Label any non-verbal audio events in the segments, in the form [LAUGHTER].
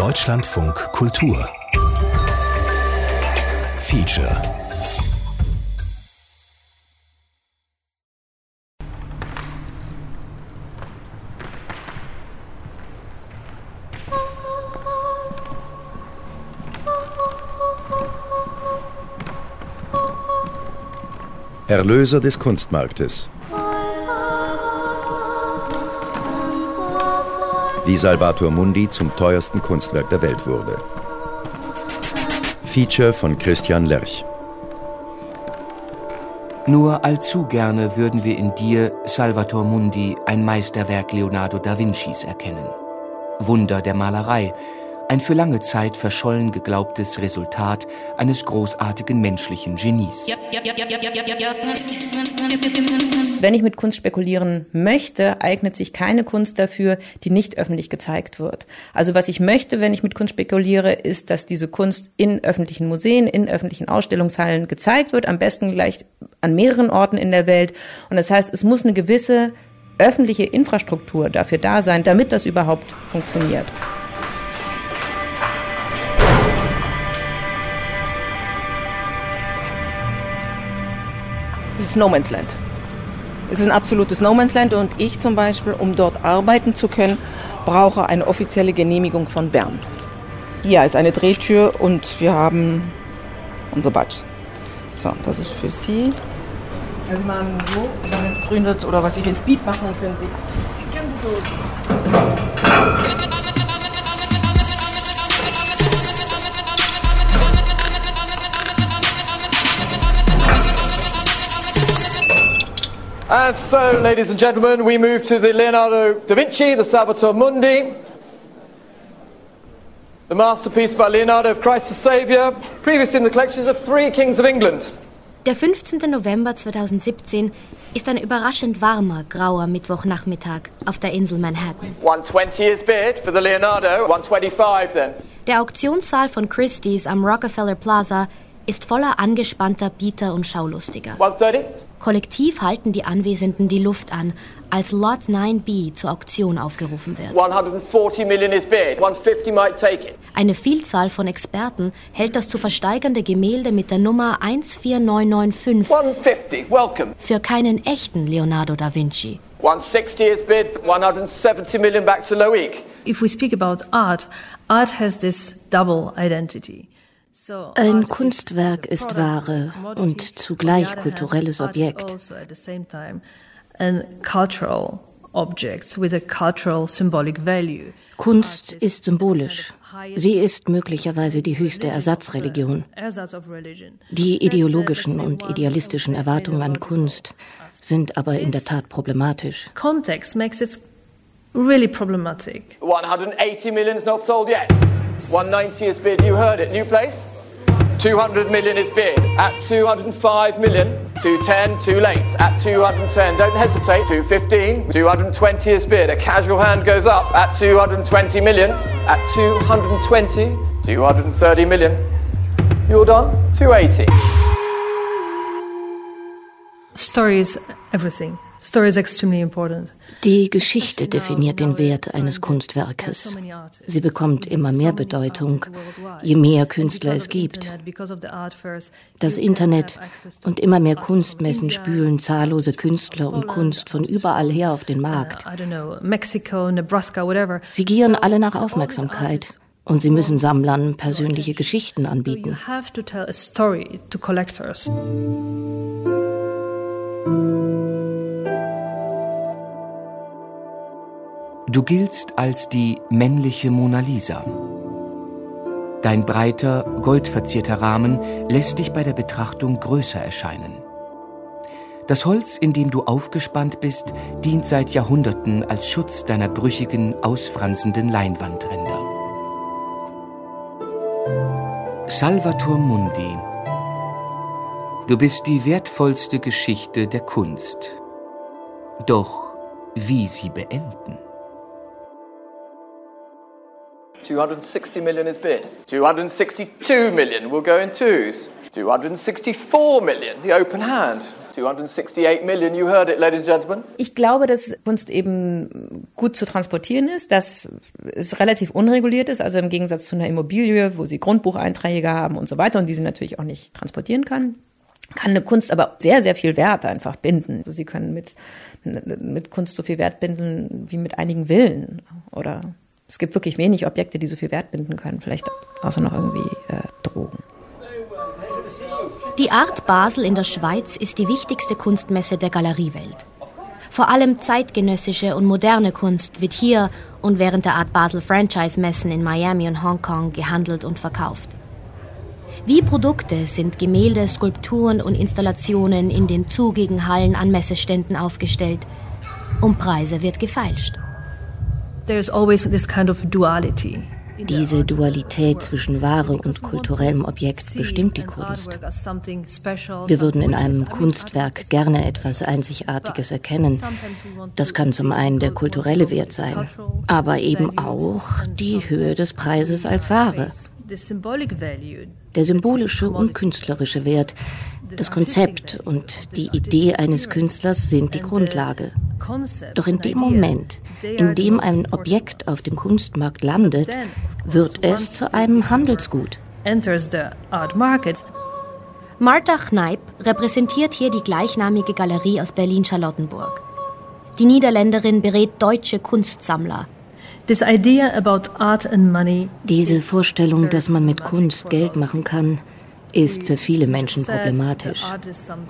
Deutschlandfunk Kultur Feature Erlöser des Kunstmarktes. Wie Salvator Mundi zum teuersten Kunstwerk der Welt wurde. Feature von Christian Lerch. Nur allzu gerne würden wir in dir, Salvator Mundi, ein Meisterwerk Leonardo da Vincis erkennen. Wunder der Malerei, ein für lange Zeit verschollen geglaubtes Resultat eines großartigen menschlichen Genies. Wenn ich mit Kunst spekulieren möchte, eignet sich keine Kunst dafür, die nicht öffentlich gezeigt wird. Also was ich möchte, wenn ich mit Kunst spekuliere, ist, dass diese Kunst in öffentlichen Museen, in öffentlichen Ausstellungshallen gezeigt wird, am besten gleich an mehreren Orten in der Welt. Und das heißt, es muss eine gewisse öffentliche Infrastruktur dafür da sein, damit das überhaupt funktioniert. Ist No Man's Land. Es ist ein absolutes No Man's Land und ich zum Beispiel, um dort arbeiten zu können, brauche eine offizielle Genehmigung von Bern. Hier ist eine Drehtür und wir haben unser Badge. So, das ist für Sie. Also mal so, wenn es grün wird oder was ich in Speed machen, können Sie ganz durch. And so, ladies and gentlemen, we move to the Leonardo da Vinci, the Salvator Mundi. The masterpiece by Leonardo of Christ the Saviour, previously in the collections of three kings of England. Der 15. November 2017 ist ein überraschend warmer, grauer Mittwochnachmittag auf der Insel Manhattan. 120 is bid for the Leonardo, 125 then. Der Auktionssaal von Christie's am Rockefeller Plaza ist voller angespannter Bieter und Schaulustiger. 130? Kollektiv halten die Anwesenden die Luft an, als Lot 9b zur Auktion aufgerufen wird. 140 million is bid. 150 might take it. Eine Vielzahl von Experten hält das zu versteigernde Gemälde mit der Nummer 14995 150, welcome. für keinen echten Leonardo da Vinci. 160 is bid. 170 million back to Loic. If we speak about art, art has this double identity. Ein Kunstwerk ist Ware und zugleich kulturelles Objekt. Kunst ist symbolisch. Sie ist möglicherweise die höchste Ersatzreligion. Die ideologischen und idealistischen Erwartungen an Kunst sind aber in der Tat problematisch. Context makes it really problematic. 180 million is not sold yet. 190 is bid. You heard it. New place? 200 million is bid. At 205 million. 210, too late. At 210, don't hesitate. 215, 220 is bid. A casual hand goes up at 220 million. At 220, 230 million. You're done? 280. Story is everything. Story. Die Geschichte definiert den Wert eines Kunstwerkes. Sie bekommt immer mehr Bedeutung, je mehr Künstler es gibt. Das Internet und immer mehr Kunstmessen spülen zahllose Künstler und Kunst von überall her auf den Markt. Sie gieren alle nach Aufmerksamkeit. Und sie müssen Sammlern persönliche Geschichten anbieten. Du giltst als die männliche Mona Lisa. Dein breiter, goldverzierter Rahmen lässt dich bei der Betrachtung größer erscheinen. Das Holz, in dem du aufgespannt bist, dient seit Jahrhunderten als Schutz deiner brüchigen, ausfranzenden Leinwandränder. Salvator Mundi. Du bist die wertvollste Geschichte der Kunst. Doch wie sie beenden? 260 million is bid. 262 million will go in twos. 264 million, the open hand. 268 million, you heard it, ladies and gentlemen. Ich glaube, dass Kunst eben gut zu transportieren ist, dass es relativ unreguliert ist, also im Gegensatz zu einer Immobilie, wo sie Grundbucheinträge haben und so weiter und die sie natürlich auch nicht transportieren kann kann eine Kunst aber sehr, sehr viel Wert einfach binden. Also sie können mit, mit Kunst so viel Wert binden wie mit einigen Villen. Oder es gibt wirklich wenig Objekte, die so viel Wert binden können. Vielleicht außer noch irgendwie äh, Drogen. Die Art Basel in der Schweiz ist die wichtigste Kunstmesse der Galeriewelt. Vor allem zeitgenössische und moderne Kunst wird hier und während der Art Basel Franchise-Messen in Miami und Hongkong gehandelt und verkauft. Wie Produkte sind Gemälde, Skulpturen und Installationen in den zugigen Hallen an Messeständen aufgestellt. Um Preise wird gefeilscht. Diese Dualität zwischen Ware und kulturellem Objekt bestimmt die Kunst. Wir würden in einem Kunstwerk gerne etwas Einzigartiges erkennen. Das kann zum einen der kulturelle Wert sein, aber eben auch die Höhe des Preises als Ware. Der symbolische und künstlerische Wert, das Konzept und die Idee eines Künstlers sind die Grundlage. Doch in dem Moment, in dem ein Objekt auf dem Kunstmarkt landet, wird es zu einem Handelsgut. Martha Kneip repräsentiert hier die gleichnamige Galerie aus Berlin-Charlottenburg. Die Niederländerin berät deutsche Kunstsammler. Diese Vorstellung, dass man mit Kunst Geld machen kann, ist für viele Menschen problematisch.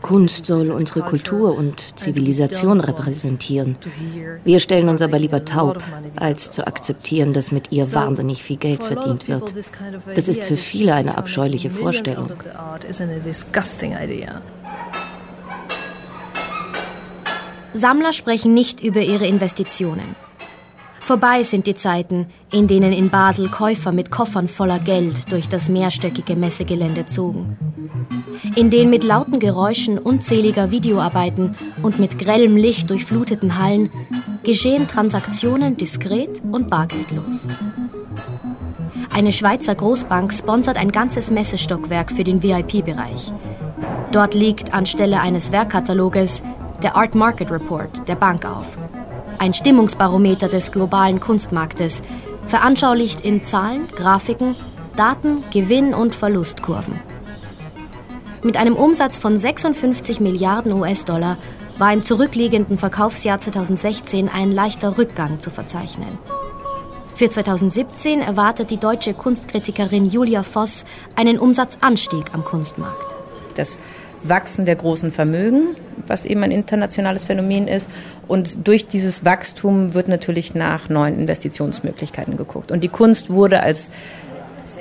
Kunst soll unsere Kultur und Zivilisation repräsentieren. Wir stellen uns aber lieber taub, als zu akzeptieren, dass mit ihr wahnsinnig viel Geld verdient wird. Das ist für viele eine abscheuliche Vorstellung. Sammler sprechen nicht über ihre Investitionen. Vorbei sind die Zeiten, in denen in Basel Käufer mit Koffern voller Geld durch das mehrstöckige Messegelände zogen. In den mit lauten Geräuschen unzähliger Videoarbeiten und mit grellem Licht durchfluteten Hallen geschehen Transaktionen diskret und bargeldlos. Eine Schweizer Großbank sponsert ein ganzes Messestockwerk für den VIP-Bereich. Dort liegt anstelle eines Werkkataloges der Art Market Report der Bank auf ein Stimmungsbarometer des globalen Kunstmarktes, veranschaulicht in Zahlen, Grafiken, Daten, Gewinn- und Verlustkurven. Mit einem Umsatz von 56 Milliarden US-Dollar war im zurückliegenden Verkaufsjahr 2016 ein leichter Rückgang zu verzeichnen. Für 2017 erwartet die deutsche Kunstkritikerin Julia Voss einen Umsatzanstieg am Kunstmarkt. Das Wachsen der großen Vermögen, was eben ein internationales Phänomen ist. Und durch dieses Wachstum wird natürlich nach neuen Investitionsmöglichkeiten geguckt. Und die Kunst wurde als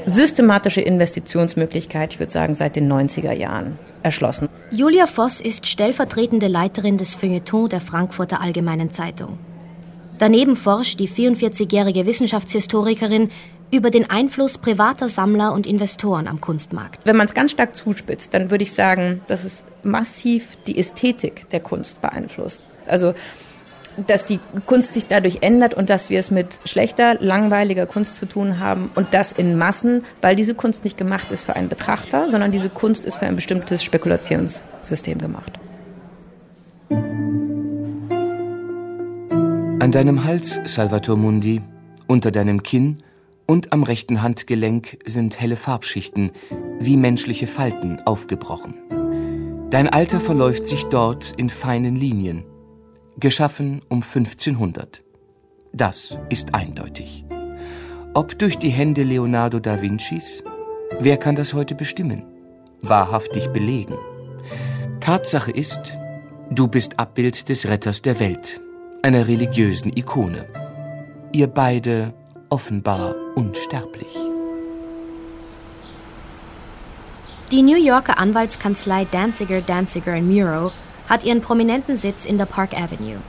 systematische Investitionsmöglichkeit, ich würde sagen, seit den 90er Jahren erschlossen. Julia Voss ist stellvertretende Leiterin des Feuilleton der Frankfurter Allgemeinen Zeitung. Daneben forscht die 44-jährige Wissenschaftshistorikerin über den Einfluss privater Sammler und Investoren am Kunstmarkt. Wenn man es ganz stark zuspitzt, dann würde ich sagen, dass es massiv die Ästhetik der Kunst beeinflusst. Also dass die Kunst sich dadurch ändert und dass wir es mit schlechter, langweiliger Kunst zu tun haben und das in Massen, weil diese Kunst nicht gemacht ist für einen Betrachter, sondern diese Kunst ist für ein bestimmtes Spekulationssystem gemacht. An deinem Hals, Salvator Mundi, unter deinem Kinn und am rechten Handgelenk sind helle Farbschichten, wie menschliche Falten, aufgebrochen. Dein Alter verläuft sich dort in feinen Linien, geschaffen um 1500. Das ist eindeutig. Ob durch die Hände Leonardo da Vincis? Wer kann das heute bestimmen? Wahrhaftig belegen. Tatsache ist, du bist Abbild des Retters der Welt, einer religiösen Ikone. Ihr beide offenbar unsterblich. Die New Yorker Anwaltskanzlei Danziger, Danziger Muro hat ihren prominenten Sitz in der Park Avenue.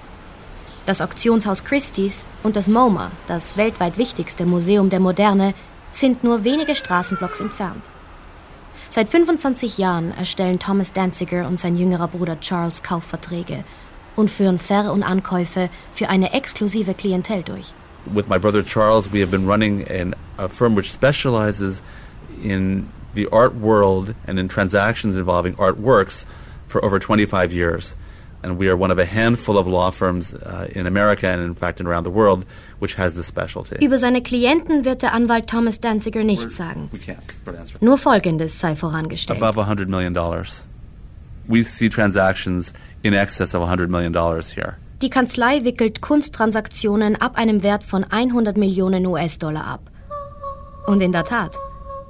Das Auktionshaus Christie's und das MoMA, das weltweit wichtigste Museum der Moderne, sind nur wenige Straßenblocks entfernt. Seit 25 Jahren erstellen Thomas Danziger und sein jüngerer Bruder Charles Kaufverträge und führen Ver- und Ankäufe für eine exklusive Klientel durch. With my brother Charles, we have been running an, a firm which specializes in the art world and in transactions involving artworks for over 25 years. And we are one of a handful of law firms uh, in America and in fact around the world which has this specialty. Über seine Klienten wird der Anwalt Thomas Danziger nichts sagen. We can't, Nur Folgendes sei vorangestellt. Above 100 million dollars. We see transactions in excess of 100 million dollars here. Die Kanzlei wickelt Kunsttransaktionen ab einem Wert von 100 Millionen US-Dollar ab. Und in der Tat,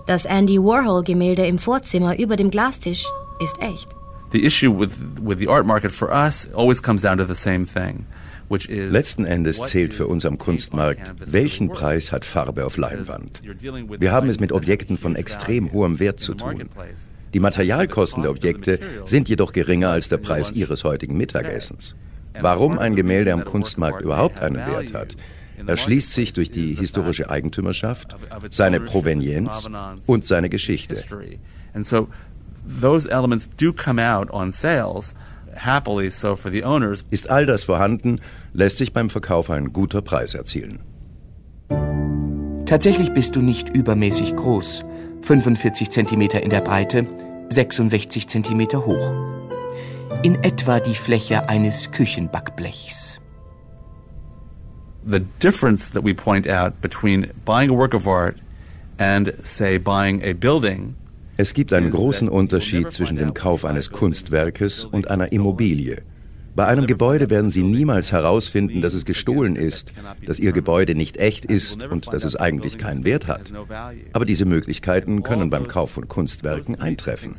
das Andy Warhol-Gemälde im Vorzimmer über dem Glastisch ist echt. The issue with, with the art market for us always comes down to the same thing. Letzten Endes zählt für uns am Kunstmarkt, welchen Preis hat Farbe auf Leinwand. Wir haben es mit Objekten von extrem hohem Wert zu tun. Die Materialkosten der Objekte sind jedoch geringer als der Preis ihres heutigen Mittagessens. Warum ein Gemälde am Kunstmarkt überhaupt einen Wert hat, erschließt sich durch die historische Eigentümerschaft, seine Provenienz und seine Geschichte. Ist all das vorhanden, lässt sich beim Verkauf ein guter Preis erzielen. Tatsächlich bist du nicht übermäßig groß, 45 cm in der Breite, 66 cm hoch. In etwa die Fläche eines Küchenbackblechs. The difference that we point out between buying a work of art and, say, buying a building es gibt einen großen Unterschied zwischen dem Kauf eines Kunstwerkes und einer Immobilie. Bei einem Gebäude werden Sie niemals herausfinden, dass es gestohlen ist, dass Ihr Gebäude nicht echt ist und dass es eigentlich keinen Wert hat. Aber diese Möglichkeiten können beim Kauf von Kunstwerken eintreffen.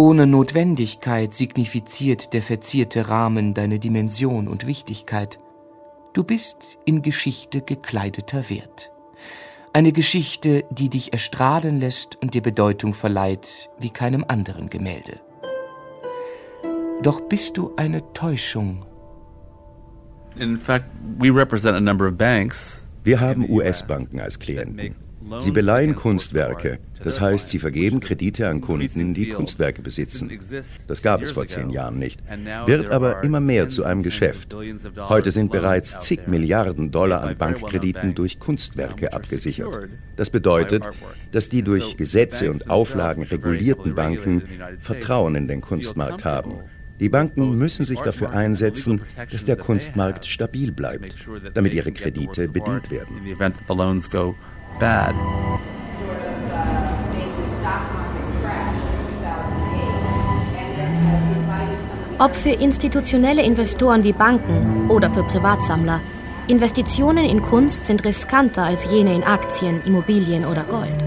Ohne Notwendigkeit signifiziert der verzierte Rahmen deine Dimension und Wichtigkeit. Du bist in Geschichte gekleideter Wert. Eine Geschichte, die dich erstrahlen lässt und dir Bedeutung verleiht wie keinem anderen Gemälde. Doch bist du eine Täuschung. In fact, we represent a number of banks. Wir haben US-Banken als Klienten. Sie beleihen Kunstwerke, das heißt, sie vergeben Kredite an Kunden, die Kunstwerke besitzen. Das gab es vor zehn Jahren nicht, wird aber immer mehr zu einem Geschäft. Heute sind bereits zig Milliarden Dollar an Bankkrediten durch Kunstwerke abgesichert. Das bedeutet, dass die durch Gesetze und Auflagen regulierten Banken Vertrauen in den Kunstmarkt haben. Die Banken müssen sich dafür einsetzen, dass der Kunstmarkt stabil bleibt, damit ihre Kredite bedient werden bad. Ob für institutionelle Investoren wie Banken oder für Privatsammler, Investitionen in Kunst sind riskanter als jene in Aktien, Immobilien oder Gold.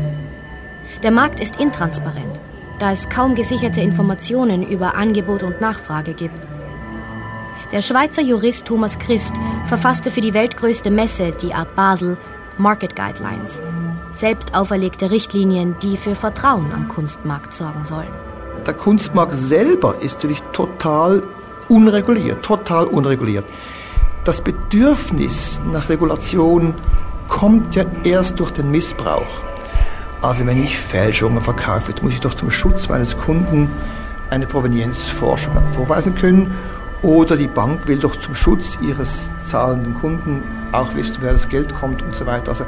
Der Markt ist intransparent, da es kaum gesicherte Informationen über Angebot und Nachfrage gibt. Der Schweizer Jurist Thomas Christ verfasste für die weltgrößte Messe, die Art Basel, Market Guidelines, selbst auferlegte Richtlinien, die für Vertrauen am Kunstmarkt sorgen sollen. Der Kunstmarkt selber ist natürlich total unreguliert, total unreguliert. Das Bedürfnis nach Regulation kommt ja erst durch den Missbrauch. Also wenn ich Fälschungen verkaufe, muss ich doch zum Schutz meines Kunden eine Provenienzforschung vorweisen können oder die Bank will doch zum Schutz ihres zahlenden Kunden auch wissen, wer das Geld kommt und so weiter. Also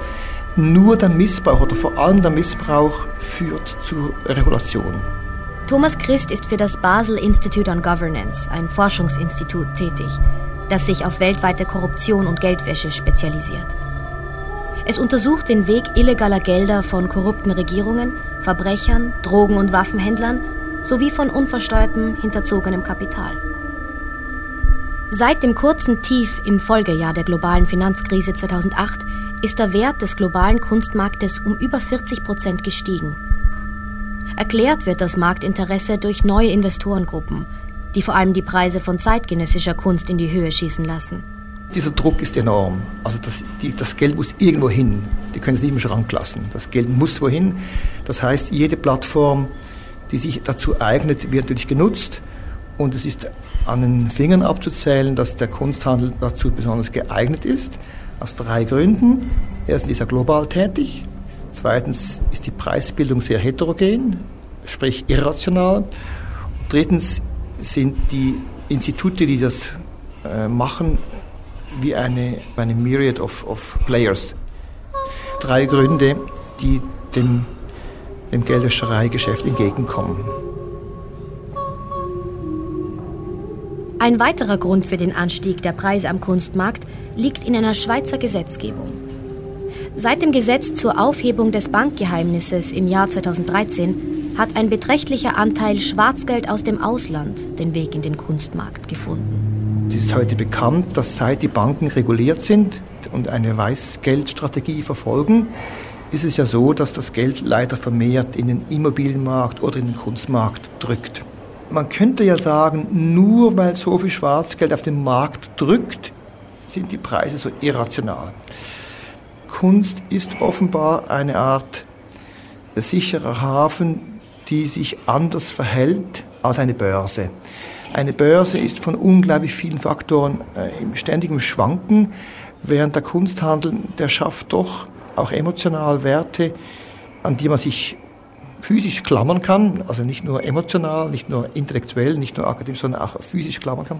nur der Missbrauch oder vor allem der Missbrauch führt zu Regulation. Thomas Christ ist für das Basel Institute on Governance, ein Forschungsinstitut, tätig, das sich auf weltweite Korruption und Geldwäsche spezialisiert. Es untersucht den Weg illegaler Gelder von korrupten Regierungen, Verbrechern, Drogen- und Waffenhändlern sowie von unversteuertem, hinterzogenem Kapital. Seit dem kurzen Tief im Folgejahr der globalen Finanzkrise 2008 ist der Wert des globalen Kunstmarktes um über 40 Prozent gestiegen. Erklärt wird das Marktinteresse durch neue Investorengruppen, die vor allem die Preise von zeitgenössischer Kunst in die Höhe schießen lassen. Dieser Druck ist enorm. Also das, die, das Geld muss irgendwo hin. Die können es nicht im Schrank lassen. Das Geld muss wohin. Das heißt, jede Plattform, die sich dazu eignet, wird natürlich genutzt. Und es ist an den Fingern abzuzählen, dass der Kunsthandel dazu besonders geeignet ist. Aus drei Gründen. Erstens ist er global tätig. Zweitens ist die Preisbildung sehr heterogen, sprich irrational. Und drittens sind die Institute, die das äh, machen, wie eine, eine Myriad of, of Players. drei Gründe, die dem, dem Geldwäschereigeschäft entgegenkommen. Ein weiterer Grund für den Anstieg der Preise am Kunstmarkt liegt in einer Schweizer Gesetzgebung. Seit dem Gesetz zur Aufhebung des Bankgeheimnisses im Jahr 2013 hat ein beträchtlicher Anteil Schwarzgeld aus dem Ausland den Weg in den Kunstmarkt gefunden. Es ist heute bekannt, dass seit die Banken reguliert sind und eine Weißgeldstrategie verfolgen, ist es ja so, dass das Geld leider vermehrt in den Immobilienmarkt oder in den Kunstmarkt drückt. Man könnte ja sagen, nur weil so viel Schwarzgeld auf den Markt drückt, sind die Preise so irrational. Kunst ist offenbar eine Art sicherer Hafen, die sich anders verhält als eine Börse. Eine Börse ist von unglaublich vielen Faktoren äh, im ständigen Schwanken, während der Kunsthandel, der schafft doch auch emotional Werte, an die man sich physisch klammern kann, also nicht nur emotional, nicht nur intellektuell, nicht nur akademisch, sondern auch physisch klammern kann.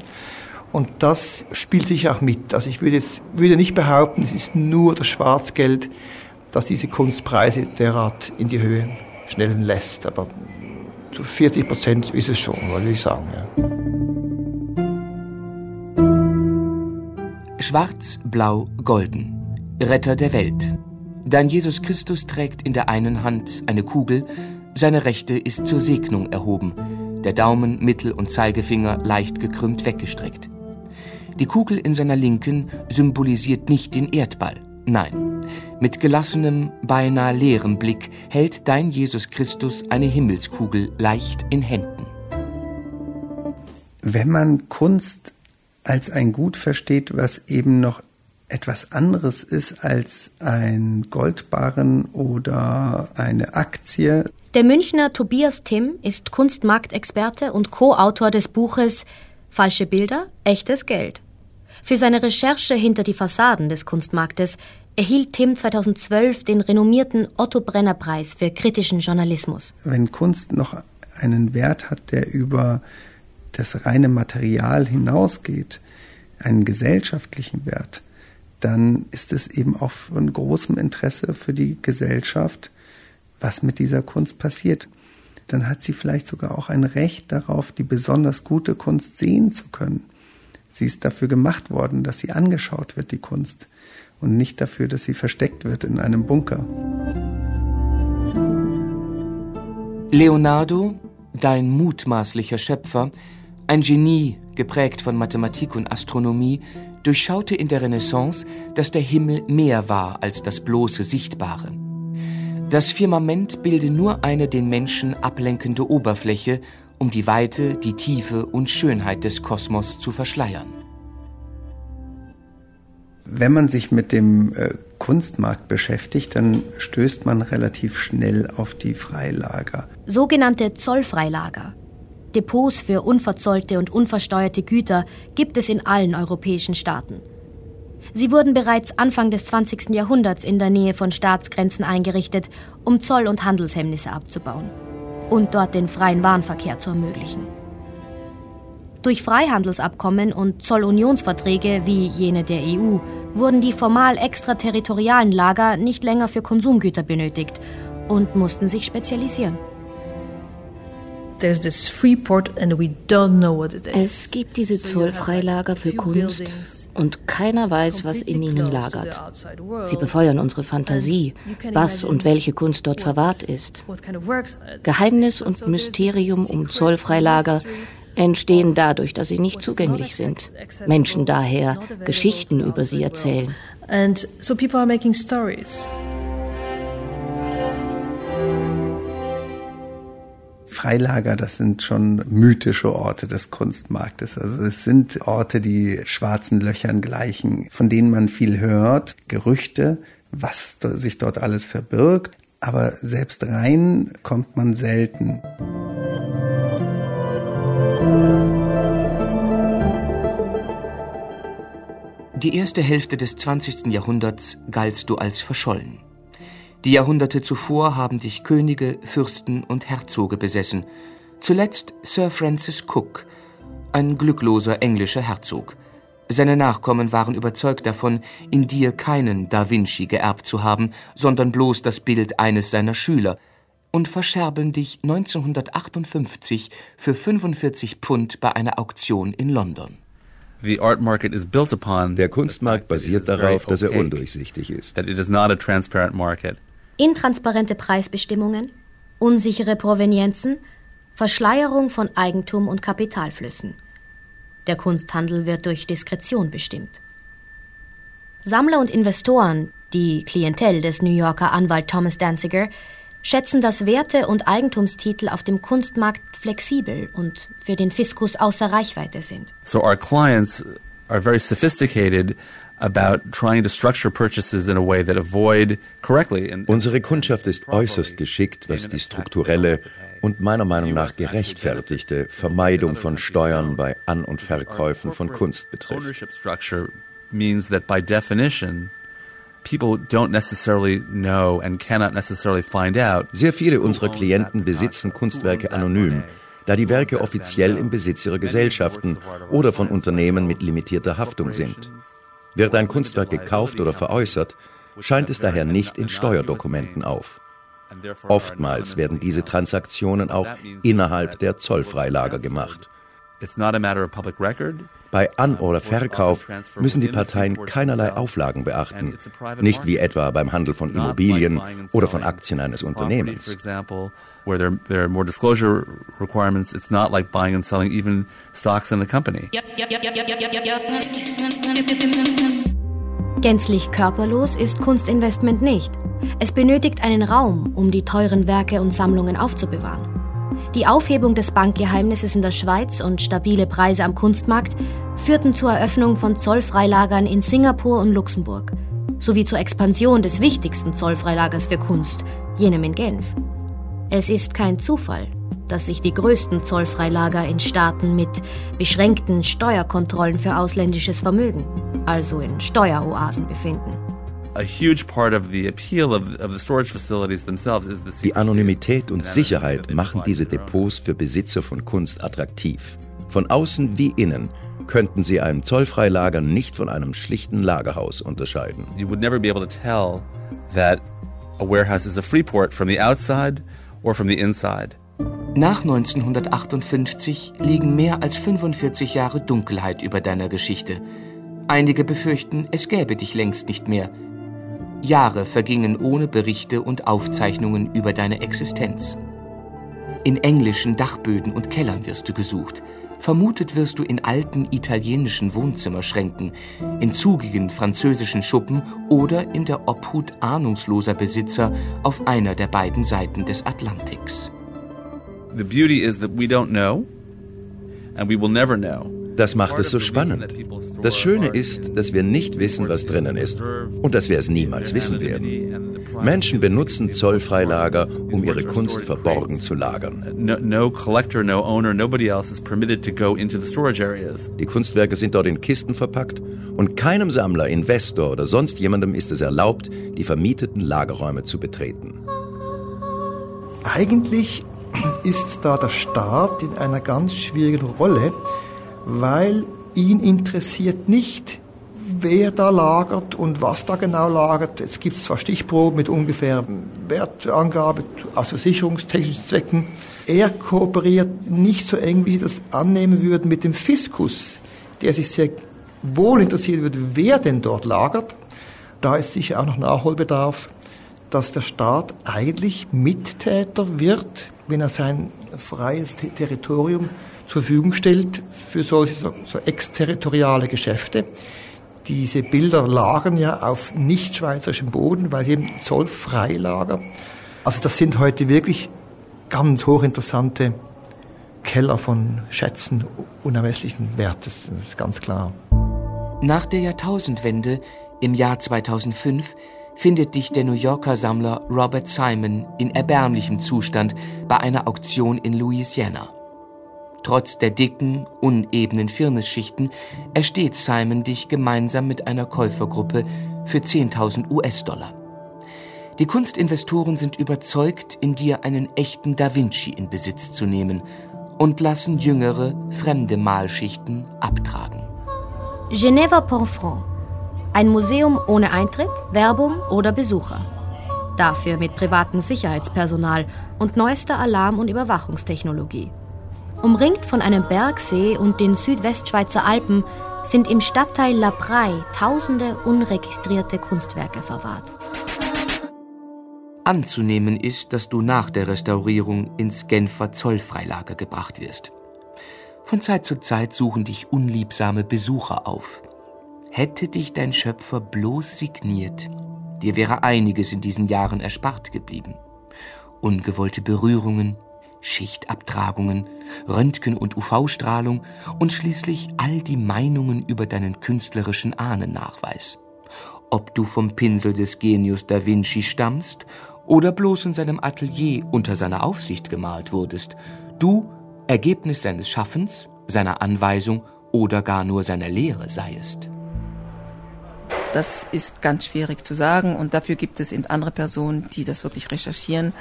Und das spielt sich auch mit. Also ich würde, jetzt, würde nicht behaupten, es ist nur das Schwarzgeld, das diese Kunstpreise derart in die Höhe schnellen lässt. Aber zu 40 Prozent ist es schon, würde ich sagen. Ja. Schwarz, Blau, Golden. Retter der Welt. Dein Jesus Christus trägt in der einen Hand eine Kugel, seine rechte ist zur Segnung erhoben, der Daumen, Mittel- und Zeigefinger leicht gekrümmt weggestreckt. Die Kugel in seiner Linken symbolisiert nicht den Erdball, nein. Mit gelassenem, beinahe leerem Blick hält dein Jesus Christus eine Himmelskugel leicht in Händen. Wenn man Kunst als ein Gut versteht, was eben noch etwas anderes ist als ein Goldbarren oder eine Aktie. Der Münchner Tobias Timm ist Kunstmarktexperte und Co-Autor des Buches Falsche Bilder, echtes Geld. Für seine Recherche hinter die Fassaden des Kunstmarktes erhielt Tim 2012 den renommierten Otto Brenner Preis für kritischen Journalismus. Wenn Kunst noch einen Wert hat, der über das reine Material hinausgeht, einen gesellschaftlichen Wert, dann ist es eben auch von großem Interesse für die Gesellschaft, was mit dieser Kunst passiert. Dann hat sie vielleicht sogar auch ein Recht darauf, die besonders gute Kunst sehen zu können. Sie ist dafür gemacht worden, dass sie angeschaut wird, die Kunst, und nicht dafür, dass sie versteckt wird in einem Bunker. Leonardo, dein mutmaßlicher Schöpfer, ein Genie, geprägt von Mathematik und Astronomie, durchschaute in der Renaissance, dass der Himmel mehr war als das bloße Sichtbare. Das Firmament bilde nur eine den Menschen ablenkende Oberfläche um die Weite, die Tiefe und Schönheit des Kosmos zu verschleiern. Wenn man sich mit dem äh, Kunstmarkt beschäftigt, dann stößt man relativ schnell auf die Freilager. Sogenannte Zollfreilager. Depots für unverzollte und unversteuerte Güter gibt es in allen europäischen Staaten. Sie wurden bereits Anfang des 20. Jahrhunderts in der Nähe von Staatsgrenzen eingerichtet, um Zoll- und Handelshemmnisse abzubauen und dort den freien Warenverkehr zu ermöglichen. Durch Freihandelsabkommen und Zollunionsverträge wie jene der EU wurden die formal extraterritorialen Lager nicht länger für Konsumgüter benötigt und mussten sich spezialisieren. Es gibt diese Zollfreilager für Kunst und keiner weiß, was in ihnen lagert. Sie befeuern unsere Fantasie, was und welche Kunst dort verwahrt ist. Geheimnis und Mysterium um Zollfreilager entstehen dadurch, dass sie nicht zugänglich sind. Menschen daher Geschichten über sie erzählen. And so people are making stories. Freilager, das sind schon mythische Orte des Kunstmarktes. Also es sind Orte, die schwarzen Löchern gleichen, von denen man viel hört, Gerüchte, was sich dort alles verbirgt. Aber selbst rein kommt man selten. Die erste Hälfte des 20. Jahrhunderts galtst du als verschollen. Die Jahrhunderte zuvor haben dich Könige, Fürsten und Herzoge besessen. Zuletzt Sir Francis Cook, ein glückloser englischer Herzog. Seine Nachkommen waren überzeugt davon, in dir keinen Da Vinci geerbt zu haben, sondern bloß das Bild eines seiner Schüler und verscherbeln dich 1958 für 45 Pfund bei einer Auktion in London. Der Kunstmarkt basiert darauf, dass er undurchsichtig ist. Intransparente Preisbestimmungen, unsichere Provenienzen, Verschleierung von Eigentum und Kapitalflüssen. Der Kunsthandel wird durch Diskretion bestimmt. Sammler und Investoren, die Klientel des New Yorker Anwalt Thomas Danziger, schätzen, dass Werte und Eigentumstitel auf dem Kunstmarkt flexibel und für den Fiskus außer Reichweite sind. So our clients are very sophisticated about trying to structure purchases in a way that avoid correctly. Unsere Kundschaft ist äußerst geschickt, was die strukturelle und meiner Meinung nach gerechtfertigte Vermeidung von Steuern bei An- und Verkäufen von Kunst betrifft. means that by definition people don't necessarily know and cannot necessarily find out. Sehr viele unserer Klienten besitzen Kunstwerke anonym, da die Werke offiziell im Besitz ihrer Gesellschaften oder von Unternehmen mit limitierter Haftung sind. Wird ein Kunstwerk gekauft oder veräußert, scheint es daher nicht in Steuerdokumenten auf. Oftmals werden diese Transaktionen auch innerhalb der Zollfreilager gemacht. Bei An- oder Verkauf müssen die Parteien keinerlei Auflagen beachten, nicht wie etwa beim Handel von Immobilien oder von Aktien eines Unternehmens. Where there, there are more disclosure requirements, it's not like buying and selling even stocks in a company. Gänzlich körperlos ist Kunstinvestment nicht. Es benötigt einen Raum, um die teuren Werke und Sammlungen aufzubewahren. Die Aufhebung des Bankgeheimnisses in der Schweiz und stabile Preise am Kunstmarkt führten zur Eröffnung von Zollfreilagern in Singapur und Luxemburg sowie zur Expansion des wichtigsten Zollfreilagers für Kunst, jenem in Genf. Es ist kein Zufall, dass sich die größten Zollfreilager in Staaten mit beschränkten Steuerkontrollen für ausländisches Vermögen, also in Steueroasen, befinden. Die Anonymität und Sicherheit machen diese Depots für Besitzer von Kunst attraktiv. Von außen wie innen könnten sie ein Zollfreilager nicht von einem schlichten Lagerhaus unterscheiden. You would never be able to tell that a warehouse is a free port from the outside or from the inside. Nach 1958 liegen mehr als 45 Jahre Dunkelheit über deiner Geschichte. Einige befürchten, es gäbe dich längst nicht mehr. Jahre vergingen ohne Berichte und Aufzeichnungen über deine Existenz. In englischen Dachböden und Kellern wirst du gesucht. Vermutet wirst du in alten italienischen Wohnzimmerschränken, in zugigen französischen Schuppen oder in der Obhut ahnungsloser Besitzer auf einer der beiden Seiten des Atlantiks. The beauty is that we don't know and we will never know. Das macht es so spannend. Das Schöne ist, dass wir nicht wissen, was drinnen ist und dass wir es niemals wissen werden. Menschen benutzen Zollfreilager, um ihre Kunst verborgen zu lagern. Die Kunstwerke sind dort in Kisten verpackt und keinem Sammler, Investor oder sonst jemandem ist es erlaubt, die vermieteten Lagerräume zu betreten. Eigentlich ist da der Staat in einer ganz schwierigen Rolle, weil ihn interessiert nicht, wer da lagert und was da genau lagert. Es gibt zwar Stichproben mit ungefähr Wertangabe aus versicherungstechnischen Zwecken. Er kooperiert nicht so eng, wie Sie das annehmen würden, mit dem Fiskus, der sich sehr wohl interessiert würde, wer denn dort lagert. Da ist sicher auch noch Nachholbedarf, dass der Staat eigentlich Mittäter wird, wenn er sein freies Territorium zur Verfügung stellt für solche so, so exterritoriale Geschäfte. Diese Bilder lagern ja auf nicht schweizerischem Boden, weil sie eben zollfrei lagern. Also das sind heute wirklich ganz hochinteressante Keller von Schätzen unermesslichen Wertes, das ist ganz klar. Nach der Jahrtausendwende im Jahr 2005 findet dich der New Yorker Sammler Robert Simon in erbärmlichem Zustand bei einer Auktion in Louisiana. Trotz der dicken, unebenen Firnisschichten ersteht Simon dich gemeinsam mit einer Käufergruppe für 10.000 US-Dollar. Die Kunstinvestoren sind überzeugt, in dir einen echten Da Vinci in Besitz zu nehmen und lassen jüngere, fremde Malschichten abtragen. Geneva Porfranc. Ein Museum ohne Eintritt, Werbung oder Besucher. Dafür mit privatem Sicherheitspersonal und neuester Alarm- und Überwachungstechnologie. Umringt von einem Bergsee und den Südwestschweizer Alpen sind im Stadtteil La Praille tausende unregistrierte Kunstwerke verwahrt. Anzunehmen ist, dass du nach der Restaurierung ins Genfer Zollfreilager gebracht wirst. Von Zeit zu Zeit suchen dich unliebsame Besucher auf. Hätte dich dein Schöpfer bloß signiert, dir wäre einiges in diesen Jahren erspart geblieben. Ungewollte Berührungen, Schichtabtragungen, Röntgen- und UV-Strahlung und schließlich all die Meinungen über deinen künstlerischen Ahnennachweis. Ob du vom Pinsel des Genius da Vinci stammst oder bloß in seinem Atelier unter seiner Aufsicht gemalt wurdest, du Ergebnis seines Schaffens, seiner Anweisung oder gar nur seiner Lehre seiest. Das ist ganz schwierig zu sagen und dafür gibt es eben andere Personen, die das wirklich recherchieren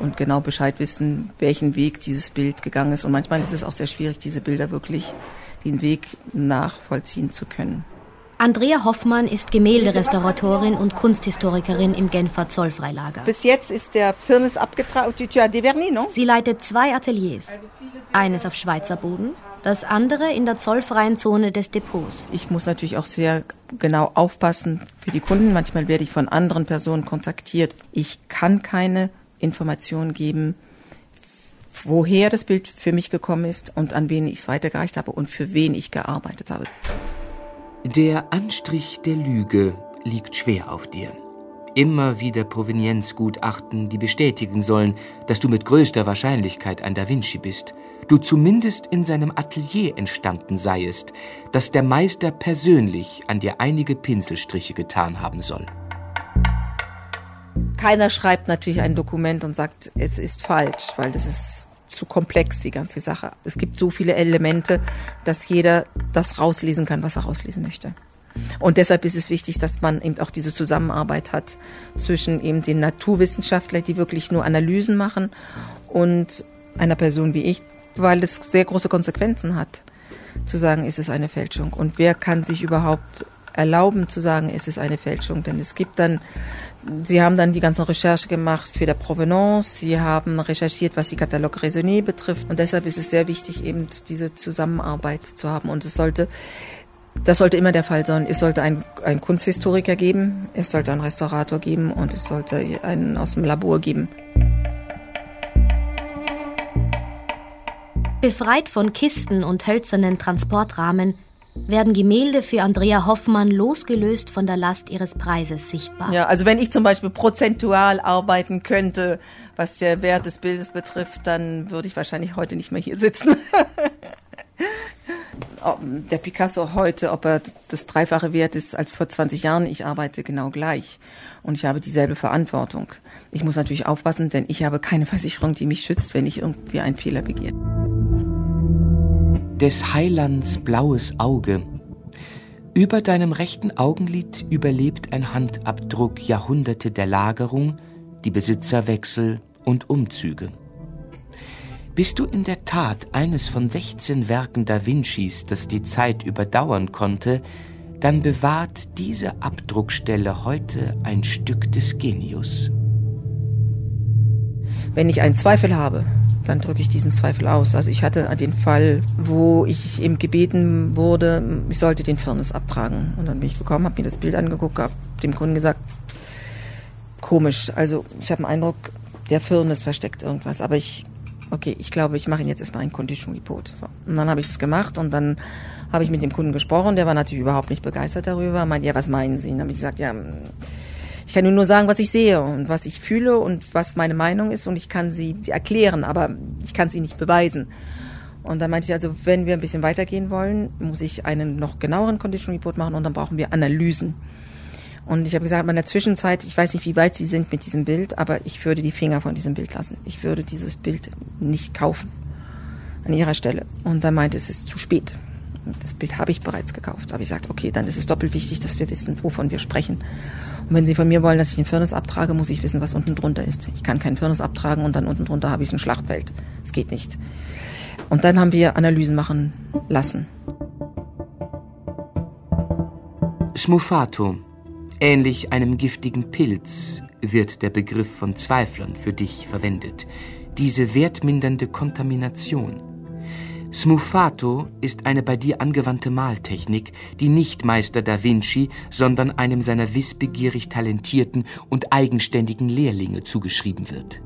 und genau Bescheid wissen, welchen Weg dieses Bild gegangen ist. Und manchmal ist es auch sehr schwierig, diese Bilder wirklich den Weg nachvollziehen zu können. Andrea Hoffmann ist Gemälderestauratorin und Kunsthistorikerin im Genfer Zollfreilager. Bis jetzt ist der Firnis abgetragen. Sie leitet zwei Ateliers. Eines auf Schweizer Boden, das andere in der zollfreien Zone des Depots. Ich muss natürlich auch sehr genau aufpassen für die Kunden. Manchmal werde ich von anderen Personen kontaktiert. Ich kann keine Informationen geben, woher das Bild für mich gekommen ist und an wen ich es weitergereicht habe und für wen ich gearbeitet habe. Der Anstrich der Lüge liegt schwer auf dir. Immer wieder Provenienzgutachten, die bestätigen sollen, dass du mit größter Wahrscheinlichkeit ein Da Vinci bist, du zumindest in seinem Atelier entstanden seiest, dass der Meister persönlich an dir einige Pinselstriche getan haben soll. Keiner schreibt natürlich ein Dokument und sagt, es ist falsch, weil das ist zu komplex, die ganze Sache. Es gibt so viele Elemente, dass jeder das rauslesen kann, was er rauslesen möchte. Und deshalb ist es wichtig, dass man eben auch diese Zusammenarbeit hat zwischen eben den Naturwissenschaftlern, die wirklich nur Analysen machen, und einer Person wie ich, weil es sehr große Konsequenzen hat, zu sagen, ist es eine Fälschung. Und wer kann sich überhaupt erlauben zu sagen, ist es eine Fälschung? Denn es gibt dann Sie haben dann die ganzen Recherche gemacht für der Provenance. Sie haben recherchiert, was die Catalogue Raisonné betrifft. Und deshalb ist es sehr wichtig, eben diese Zusammenarbeit zu haben. Und es sollte, das sollte immer der Fall sein. Es sollte einen, einen Kunsthistoriker geben, es sollte einen Restaurator geben und es sollte einen aus dem Labor geben. Befreit von Kisten und hölzernen Transportrahmen werden Gemälde für Andrea Hoffmann losgelöst von der Last ihres Preises sichtbar. Ja, also wenn ich zum Beispiel prozentual arbeiten könnte, was der Wert des Bildes betrifft, dann würde ich wahrscheinlich heute nicht mehr hier sitzen. [LAUGHS] der Picasso heute, ob er das Dreifache wert ist als vor 20 Jahren, ich arbeite genau gleich. Und ich habe dieselbe Verantwortung. Ich muss natürlich aufpassen, denn ich habe keine [LAUGHS] Versicherung, die mich schützt, wenn ich irgendwie einen Fehler begehe des Heilands blaues Auge. Über deinem rechten Augenlid überlebt ein Handabdruck Jahrhunderte der Lagerung, die Besitzerwechsel und Umzüge. Bist du in der Tat eines von 16 Werken Da Vincis, das die Zeit überdauern konnte, dann bewahrt diese Abdruckstelle heute ein Stück des Genius. Wenn ich einen Zweifel habe, dann drücke ich diesen Zweifel aus. Also ich hatte den Fall, wo ich eben gebeten wurde, ich sollte den Firnis abtragen. Und dann bin ich gekommen, habe mir das Bild angeguckt, habe dem Kunden gesagt, komisch. Also ich habe den Eindruck, der Firnis versteckt irgendwas. Aber ich, okay, ich glaube, ich mache ihn jetzt erstmal ein Condition Report. So. Und dann habe ich das gemacht und dann habe ich mit dem Kunden gesprochen. Der war natürlich überhaupt nicht begeistert darüber. Meinte, ja, was meinen Sie? Und dann habe ich gesagt, ja, ich kann nur sagen, was ich sehe und was ich fühle und was meine Meinung ist und ich kann sie erklären, aber ich kann sie nicht beweisen. Und dann meinte ich also, wenn wir ein bisschen weitergehen wollen, muss ich einen noch genaueren Condition Report machen und dann brauchen wir Analysen. Und ich habe gesagt, in der Zwischenzeit, ich weiß nicht, wie weit Sie sind mit diesem Bild, aber ich würde die Finger von diesem Bild lassen. Ich würde dieses Bild nicht kaufen an Ihrer Stelle. Und dann meinte es ist zu spät. Das Bild habe ich bereits gekauft. Aber ich gesagt, okay, dann ist es doppelt wichtig, dass wir wissen, wovon wir sprechen. Und wenn Sie von mir wollen, dass ich den Firnis abtrage, muss ich wissen, was unten drunter ist. Ich kann keinen Firnis abtragen und dann unten drunter habe ich ein Schlachtfeld. Das geht nicht. Und dann haben wir Analysen machen lassen. Smufato, ähnlich einem giftigen Pilz, wird der Begriff von Zweiflern für dich verwendet. Diese wertmindernde Kontamination. Smufato ist eine bei dir angewandte Maltechnik, die nicht Meister da Vinci, sondern einem seiner wissbegierig talentierten und eigenständigen Lehrlinge zugeschrieben wird.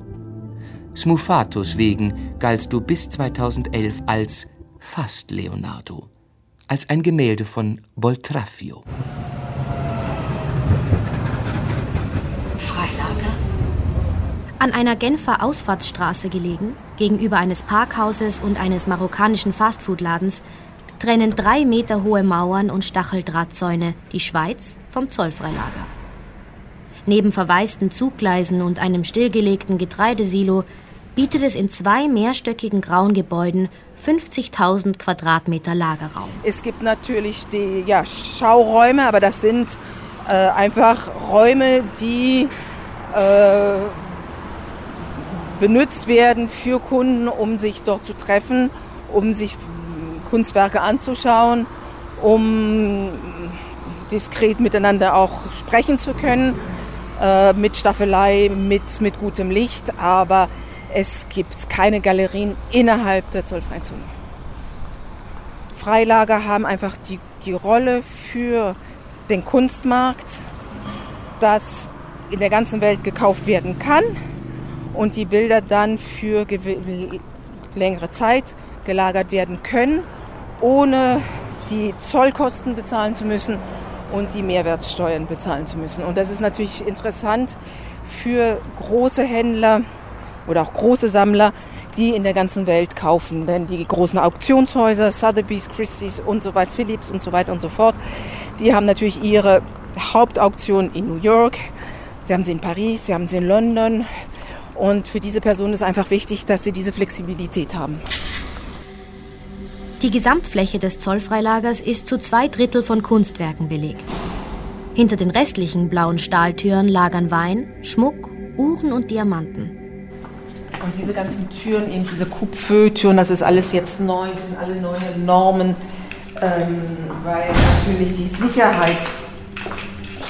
Smufatos wegen galtst du bis 2011 als fast Leonardo, als ein Gemälde von Boltraffio. An einer Genfer Ausfahrtsstraße gelegen, gegenüber eines Parkhauses und eines marokkanischen Fastfood-Ladens, trennen drei Meter hohe Mauern und Stacheldrahtzäune die Schweiz vom Zollfreilager. Neben verwaisten Zuggleisen und einem stillgelegten Getreidesilo bietet es in zwei mehrstöckigen grauen Gebäuden 50.000 Quadratmeter Lagerraum. Es gibt natürlich die ja, Schauräume, aber das sind äh, einfach Räume, die äh, benutzt werden für Kunden, um sich dort zu treffen, um sich Kunstwerke anzuschauen, um diskret miteinander auch sprechen zu können, äh, mit Staffelei, mit, mit gutem Licht, aber es gibt keine Galerien innerhalb der zollfreien Zone. Freilager haben einfach die, die Rolle für den Kunstmarkt, das in der ganzen Welt gekauft werden kann und die Bilder dann für längere Zeit gelagert werden können, ohne die Zollkosten bezahlen zu müssen und die Mehrwertsteuern bezahlen zu müssen. Und das ist natürlich interessant für große Händler oder auch große Sammler, die in der ganzen Welt kaufen. Denn die großen Auktionshäuser, Sotheby's, Christie's und so weiter, Philips und so weiter und so fort, die haben natürlich ihre Hauptauktion in New York, sie haben sie in Paris, sie haben sie in London, und für diese Person ist einfach wichtig, dass sie diese Flexibilität haben. Die Gesamtfläche des Zollfreilagers ist zu zwei Drittel von Kunstwerken belegt. Hinter den restlichen blauen Stahltüren lagern Wein, Schmuck, Uhren und Diamanten. Und diese ganzen Türen, eben diese Kupfö-Türen, das ist alles jetzt neu, sind alle neue Normen, ähm, weil natürlich die Sicherheit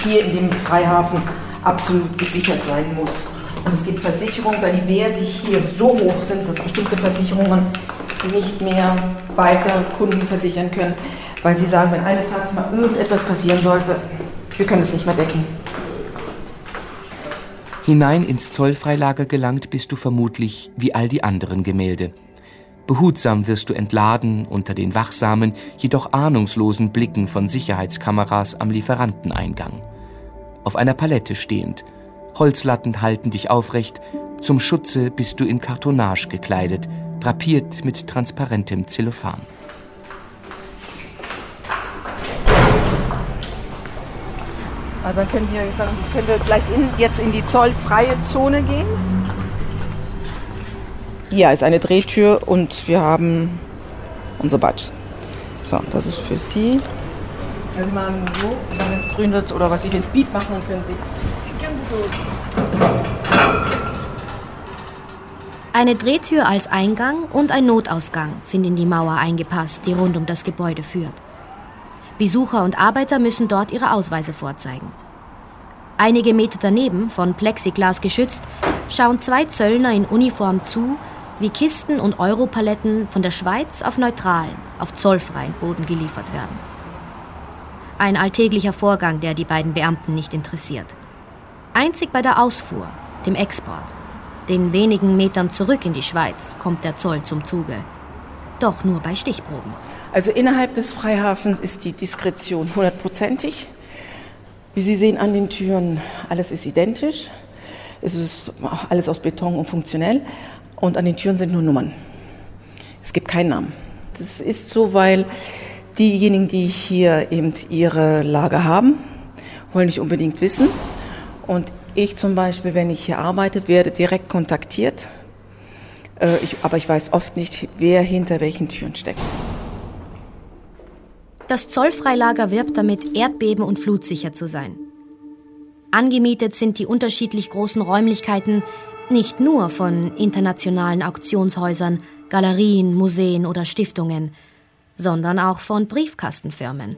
hier in dem Freihafen absolut gesichert sein muss. Und es gibt Versicherungen, weil die Werte hier so hoch sind, dass bestimmte Versicherungen nicht mehr weiter Kunden versichern können, weil sie sagen, wenn eines Tages mal irgendetwas passieren sollte, wir können es nicht mehr decken. Hinein ins Zollfreilager gelangt bist du vermutlich wie all die anderen Gemälde. Behutsam wirst du entladen unter den wachsamen, jedoch ahnungslosen Blicken von Sicherheitskameras am Lieferanteneingang. Auf einer Palette stehend, Holzlatten halten dich aufrecht, zum Schutze bist du in Kartonage gekleidet, drapiert mit transparentem Zellophan. Also dann können wir, dann können wir vielleicht in, jetzt in die zollfreie Zone gehen. Hier ist eine Drehtür und wir haben unser Badge. So, das ist für Sie. Also mal so, wenn es grün wird oder was ich ins Beat machen, dann können Sie eine Drehtür als Eingang und ein Notausgang sind in die Mauer eingepasst, die rund um das Gebäude führt. Besucher und Arbeiter müssen dort ihre Ausweise vorzeigen. Einige Meter daneben, von Plexiglas geschützt, schauen zwei Zöllner in Uniform zu, wie Kisten und Europaletten von der Schweiz auf neutralen, auf zollfreien Boden geliefert werden. Ein alltäglicher Vorgang, der die beiden Beamten nicht interessiert. Einzig bei der Ausfuhr, dem Export, den wenigen Metern zurück in die Schweiz, kommt der Zoll zum Zuge. Doch nur bei Stichproben. Also innerhalb des Freihafens ist die Diskretion hundertprozentig. Wie Sie sehen an den Türen, alles ist identisch. Es ist alles aus Beton und funktionell. Und an den Türen sind nur Nummern. Es gibt keinen Namen. Das ist so, weil diejenigen, die hier eben ihre Lager haben, wollen nicht unbedingt wissen, und ich zum Beispiel, wenn ich hier arbeite, werde direkt kontaktiert. Äh, ich, aber ich weiß oft nicht, wer hinter welchen Türen steckt. Das Zollfreilager wirbt damit, erdbeben- und flutsicher zu sein. Angemietet sind die unterschiedlich großen Räumlichkeiten nicht nur von internationalen Auktionshäusern, Galerien, Museen oder Stiftungen, sondern auch von Briefkastenfirmen,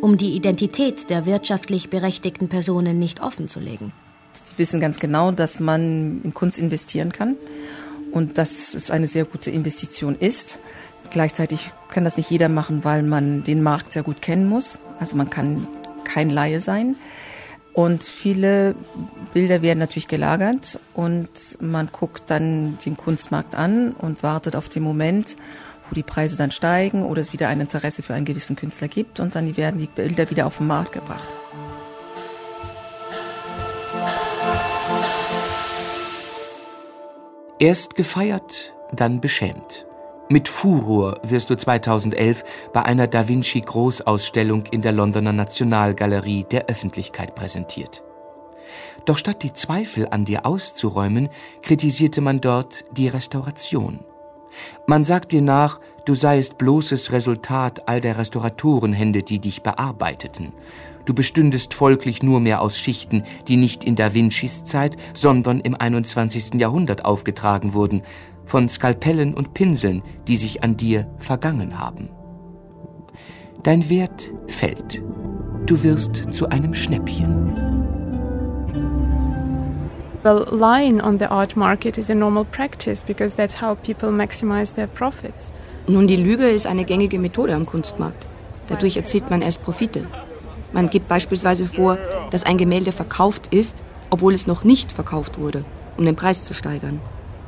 um die Identität der wirtschaftlich berechtigten Personen nicht offenzulegen. Sie wissen ganz genau, dass man in Kunst investieren kann und dass es eine sehr gute Investition ist. Gleichzeitig kann das nicht jeder machen, weil man den Markt sehr gut kennen muss. Also man kann kein Laie sein. Und viele Bilder werden natürlich gelagert und man guckt dann den Kunstmarkt an und wartet auf den Moment, wo die Preise dann steigen oder es wieder ein Interesse für einen gewissen Künstler gibt und dann werden die Bilder wieder auf den Markt gebracht. Erst gefeiert, dann beschämt. Mit Furor wirst du 2011 bei einer Da Vinci Großausstellung in der Londoner Nationalgalerie der Öffentlichkeit präsentiert. Doch statt die Zweifel an dir auszuräumen, kritisierte man dort die Restauration. Man sagt dir nach, du seiest bloßes Resultat all der Restauratorenhände, die dich bearbeiteten. Du bestündest folglich nur mehr aus Schichten, die nicht in Da Vincis Zeit, sondern im 21. Jahrhundert aufgetragen wurden, von Skalpellen und Pinseln, die sich an dir vergangen haben. Dein Wert fällt. Du wirst zu einem Schnäppchen. Well, lying on the art market is a normal practice because that's how people maximize their profits. Nun, die Lüge ist eine gängige Methode am Kunstmarkt. Dadurch erzielt man erst Profite. Man gibt beispielsweise vor, dass ein Gemälde verkauft ist, obwohl es noch nicht verkauft wurde, um den Preis zu steigern.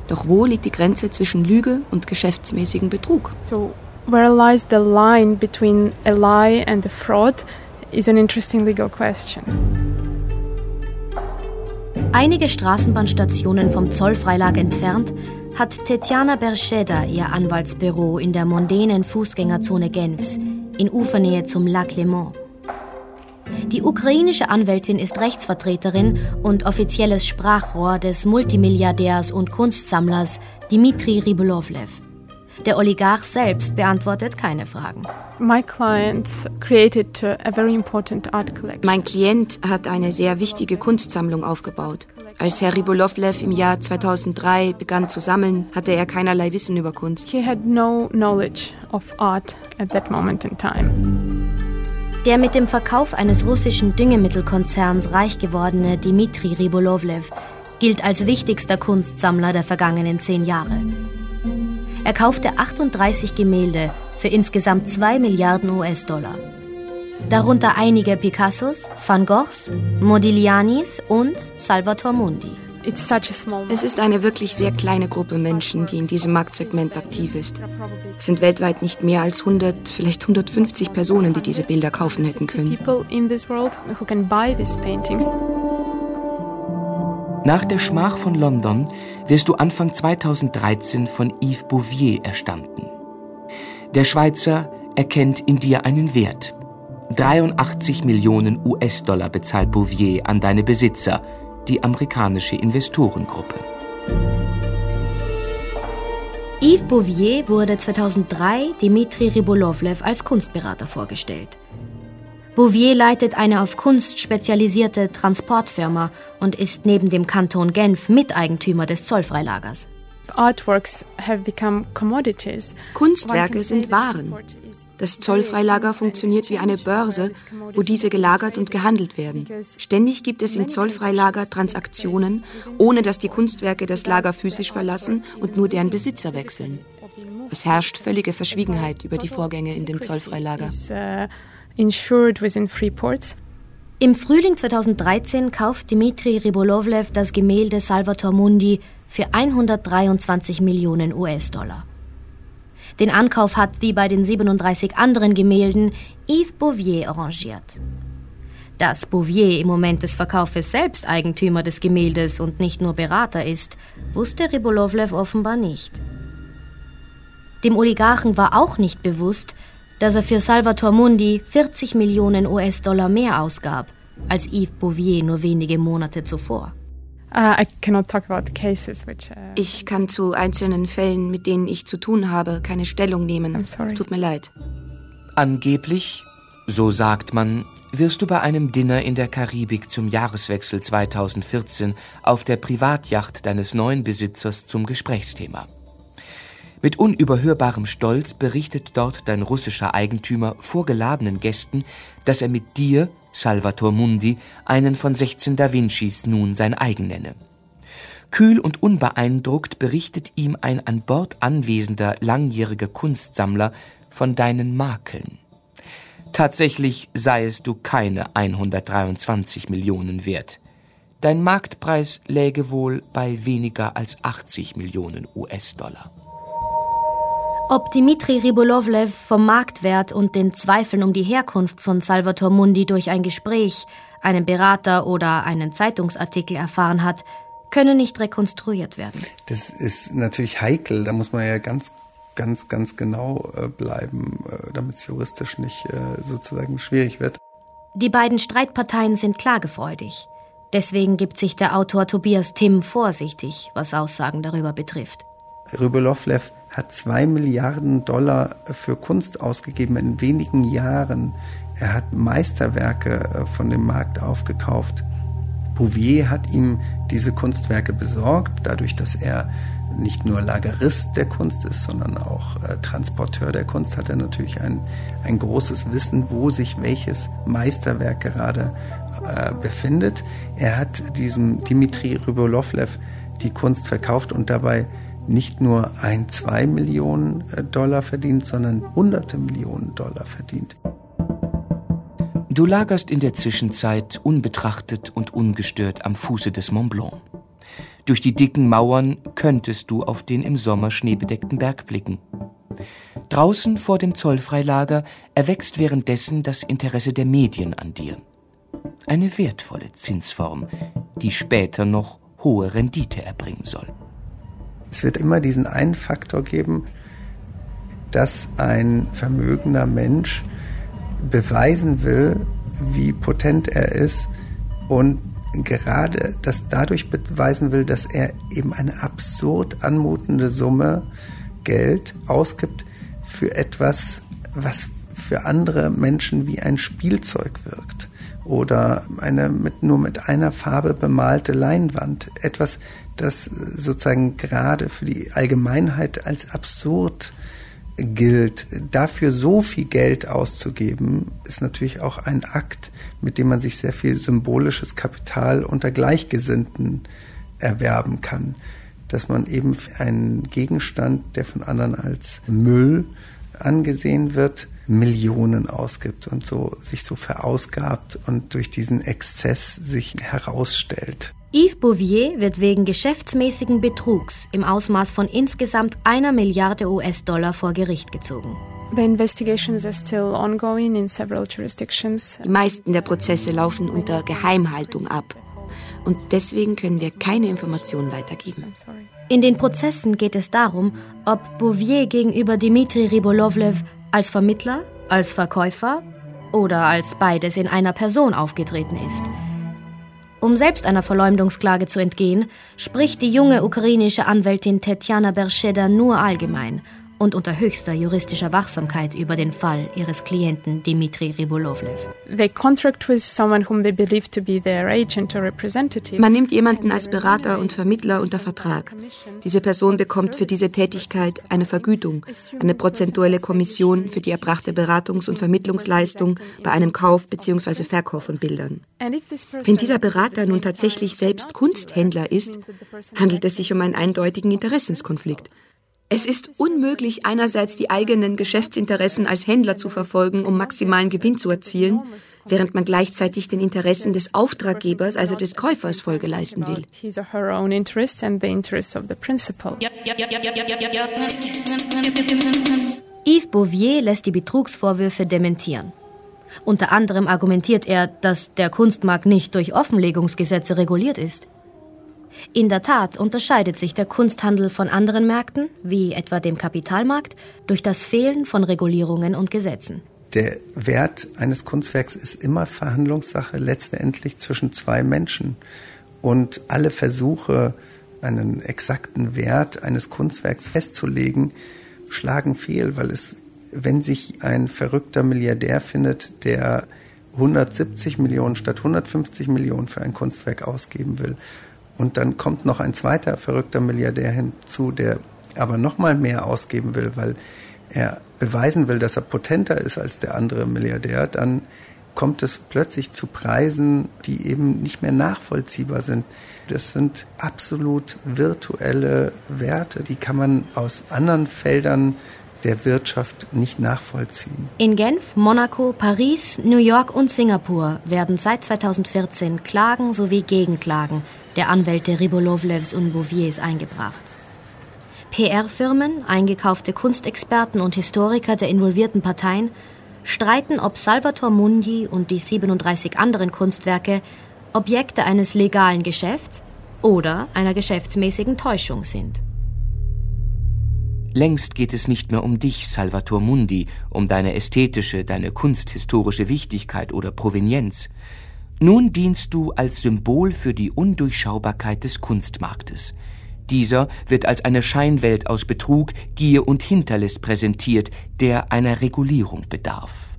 Doch wo liegt die Grenze zwischen Lüge und geschäftsmäßigem Betrug? So, where lies the line between a lie and a fraud is an interesting legal question. Einige Straßenbahnstationen vom Zollfreilag entfernt hat Tetjana Berscheda ihr Anwaltsbüro in der mondänen Fußgängerzone Genfs in Ufernähe zum Lac Léman. Die ukrainische Anwältin ist Rechtsvertreterin und offizielles Sprachrohr des Multimilliardärs und Kunstsammlers Dmitri Ribolovlev. Der Oligarch selbst beantwortet keine Fragen. Mein Klient hat eine sehr wichtige Kunstsammlung aufgebaut. Als Herr Ribolovlev im Jahr 2003 begann zu sammeln, hatte er keinerlei Wissen über Kunst. He had no knowledge of art at that moment in time. Der mit dem Verkauf eines russischen Düngemittelkonzerns reich gewordene Dmitri Ribolovlev gilt als wichtigster Kunstsammler der vergangenen zehn Jahre. Er kaufte 38 Gemälde für insgesamt 2 Milliarden US-Dollar. Darunter einige Picassos, Van Goghs, Modiglianis und Salvator Mundi. Es ist eine wirklich sehr kleine Gruppe Menschen, die in diesem Marktsegment aktiv ist. Es sind weltweit nicht mehr als 100, vielleicht 150 Personen, die diese Bilder kaufen hätten können. Nach der Schmach von London wirst du Anfang 2013 von Yves Bouvier erstanden. Der Schweizer erkennt in dir einen Wert. 83 Millionen US-Dollar bezahlt Bouvier an deine Besitzer – die amerikanische Investorengruppe. Yves Bouvier wurde 2003 Dmitri Ribolovlev als Kunstberater vorgestellt. Bouvier leitet eine auf Kunst spezialisierte Transportfirma und ist neben dem Kanton Genf Miteigentümer des Zollfreilagers. Kunstwerke sind Waren. Das Zollfreilager funktioniert wie eine Börse, wo diese gelagert und gehandelt werden. Ständig gibt es im Zollfreilager Transaktionen, ohne dass die Kunstwerke das Lager physisch verlassen und nur deren Besitzer wechseln. Es herrscht völlige Verschwiegenheit über die Vorgänge in dem Zollfreilager. Im Frühling 2013 kauft Dmitri Ribolovlev das Gemälde Salvator Mundi für 123 Millionen US-Dollar. Den Ankauf hat, wie bei den 37 anderen Gemälden, Yves Bouvier arrangiert. Dass Bouvier im Moment des Verkaufes selbst Eigentümer des Gemäldes und nicht nur Berater ist, wusste Ribolovlev offenbar nicht. Dem Oligarchen war auch nicht bewusst, dass er für Salvator Mundi 40 Millionen US-Dollar mehr ausgab als Yves Bouvier nur wenige Monate zuvor. Uh, ich kann zu einzelnen Fällen, mit denen ich zu tun habe, keine Stellung nehmen. Es tut mir leid. Angeblich, so sagt man, wirst du bei einem Dinner in der Karibik zum Jahreswechsel 2014 auf der Privatjacht deines neuen Besitzers zum Gesprächsthema. Mit unüberhörbarem Stolz berichtet dort dein russischer Eigentümer vorgeladenen Gästen, dass er mit dir, Salvator Mundi, einen von 16 Da Vincis nun sein eigen nenne. Kühl und unbeeindruckt berichtet ihm ein an Bord anwesender langjähriger Kunstsammler von deinen Makeln. Tatsächlich seiest du keine 123 Millionen wert. Dein Marktpreis läge wohl bei weniger als 80 Millionen US-Dollar. Ob Dimitri Ribolovlev vom Marktwert und den Zweifeln um die Herkunft von Salvator Mundi durch ein Gespräch, einen Berater oder einen Zeitungsartikel erfahren hat, könne nicht rekonstruiert werden. Das ist natürlich heikel, da muss man ja ganz ganz, ganz genau äh, bleiben, äh, damit es juristisch nicht äh, sozusagen schwierig wird. Die beiden Streitparteien sind klagefreudig. Deswegen gibt sich der Autor Tobias Timm vorsichtig, was Aussagen darüber betrifft. Rybolovlev hat zwei Milliarden Dollar für Kunst ausgegeben in wenigen Jahren. Er hat Meisterwerke von dem Markt aufgekauft. Bouvier hat ihm diese Kunstwerke besorgt, dadurch, dass er nicht nur Lagerist der Kunst ist, sondern auch äh, Transporteur der Kunst, hat er natürlich ein, ein großes Wissen, wo sich welches Meisterwerk gerade äh, befindet. Er hat diesem Dimitri Rybolovlev die Kunst verkauft und dabei nicht nur ein, zwei Millionen äh, Dollar verdient, sondern hunderte Millionen Dollar verdient. Du lagerst in der Zwischenzeit unbetrachtet und ungestört am Fuße des Mont Blanc. Durch die dicken Mauern könntest du auf den im Sommer schneebedeckten Berg blicken. Draußen vor dem Zollfreilager erwächst währenddessen das Interesse der Medien an dir. Eine wertvolle Zinsform, die später noch hohe Rendite erbringen soll. Es wird immer diesen einen Faktor geben, dass ein vermögender Mensch beweisen will, wie potent er ist und gerade das dadurch beweisen will, dass er eben eine absurd anmutende Summe Geld ausgibt für etwas, was für andere Menschen wie ein Spielzeug wirkt oder eine mit, nur mit einer Farbe bemalte Leinwand. Etwas, das sozusagen gerade für die Allgemeinheit als absurd gilt, dafür so viel Geld auszugeben, ist natürlich auch ein Akt, mit dem man sich sehr viel symbolisches Kapital unter Gleichgesinnten erwerben kann. Dass man eben einen Gegenstand, der von anderen als Müll angesehen wird, Millionen ausgibt und so sich so verausgabt und durch diesen Exzess sich herausstellt. Yves Bouvier wird wegen geschäftsmäßigen Betrugs im Ausmaß von insgesamt einer Milliarde US-Dollar vor Gericht gezogen. The investigations are still ongoing in several jurisdictions. Die meisten der Prozesse laufen unter Geheimhaltung ab. Und deswegen können wir keine Informationen weitergeben. In den Prozessen geht es darum, ob Bouvier gegenüber Dmitri Ribolovlev als Vermittler, als Verkäufer oder als beides in einer Person aufgetreten ist. Um selbst einer Verleumdungsklage zu entgehen, spricht die junge ukrainische Anwältin Tetjana Berscheda nur allgemein und unter höchster juristischer Wachsamkeit über den Fall ihres Klienten Dmitri Ribolovlev. Man nimmt jemanden als Berater und Vermittler unter Vertrag. Diese Person bekommt für diese Tätigkeit eine Vergütung, eine prozentuelle Kommission für die erbrachte Beratungs- und Vermittlungsleistung bei einem Kauf bzw. Verkauf von Bildern. Wenn dieser Berater nun tatsächlich selbst Kunsthändler ist, handelt es sich um einen eindeutigen Interessenskonflikt. Es ist unmöglich, einerseits die eigenen Geschäftsinteressen als Händler zu verfolgen, um maximalen Gewinn zu erzielen, während man gleichzeitig den Interessen des Auftraggebers, also des Käufers, Folge leisten will. Yves Bouvier lässt die Betrugsvorwürfe dementieren. Unter anderem argumentiert er, dass der Kunstmarkt nicht durch Offenlegungsgesetze reguliert ist. In der Tat unterscheidet sich der Kunsthandel von anderen Märkten, wie etwa dem Kapitalmarkt, durch das Fehlen von Regulierungen und Gesetzen. Der Wert eines Kunstwerks ist immer Verhandlungssache letztendlich zwischen zwei Menschen. Und alle Versuche, einen exakten Wert eines Kunstwerks festzulegen, schlagen fehl, weil es, wenn sich ein verrückter Milliardär findet, der 170 Millionen statt 150 Millionen für ein Kunstwerk ausgeben will, und dann kommt noch ein zweiter verrückter Milliardär hinzu, der aber noch mal mehr ausgeben will, weil er beweisen will, dass er potenter ist als der andere Milliardär, dann kommt es plötzlich zu Preisen, die eben nicht mehr nachvollziehbar sind. Das sind absolut virtuelle Werte, die kann man aus anderen Feldern der Wirtschaft nicht nachvollziehen. In Genf, Monaco, Paris, New York und Singapur werden seit 2014 Klagen sowie Gegenklagen der Anwälte Ribolovlevs und Bouviers eingebracht. PR-Firmen, eingekaufte Kunstexperten und Historiker der involvierten Parteien streiten, ob Salvator Mundi und die 37 anderen Kunstwerke Objekte eines legalen Geschäfts oder einer geschäftsmäßigen Täuschung sind. Längst geht es nicht mehr um dich, Salvator Mundi, um deine ästhetische, deine kunsthistorische Wichtigkeit oder Provenienz. Nun dienst du als Symbol für die Undurchschaubarkeit des Kunstmarktes. Dieser wird als eine Scheinwelt aus Betrug, Gier und Hinterlist präsentiert, der einer Regulierung bedarf.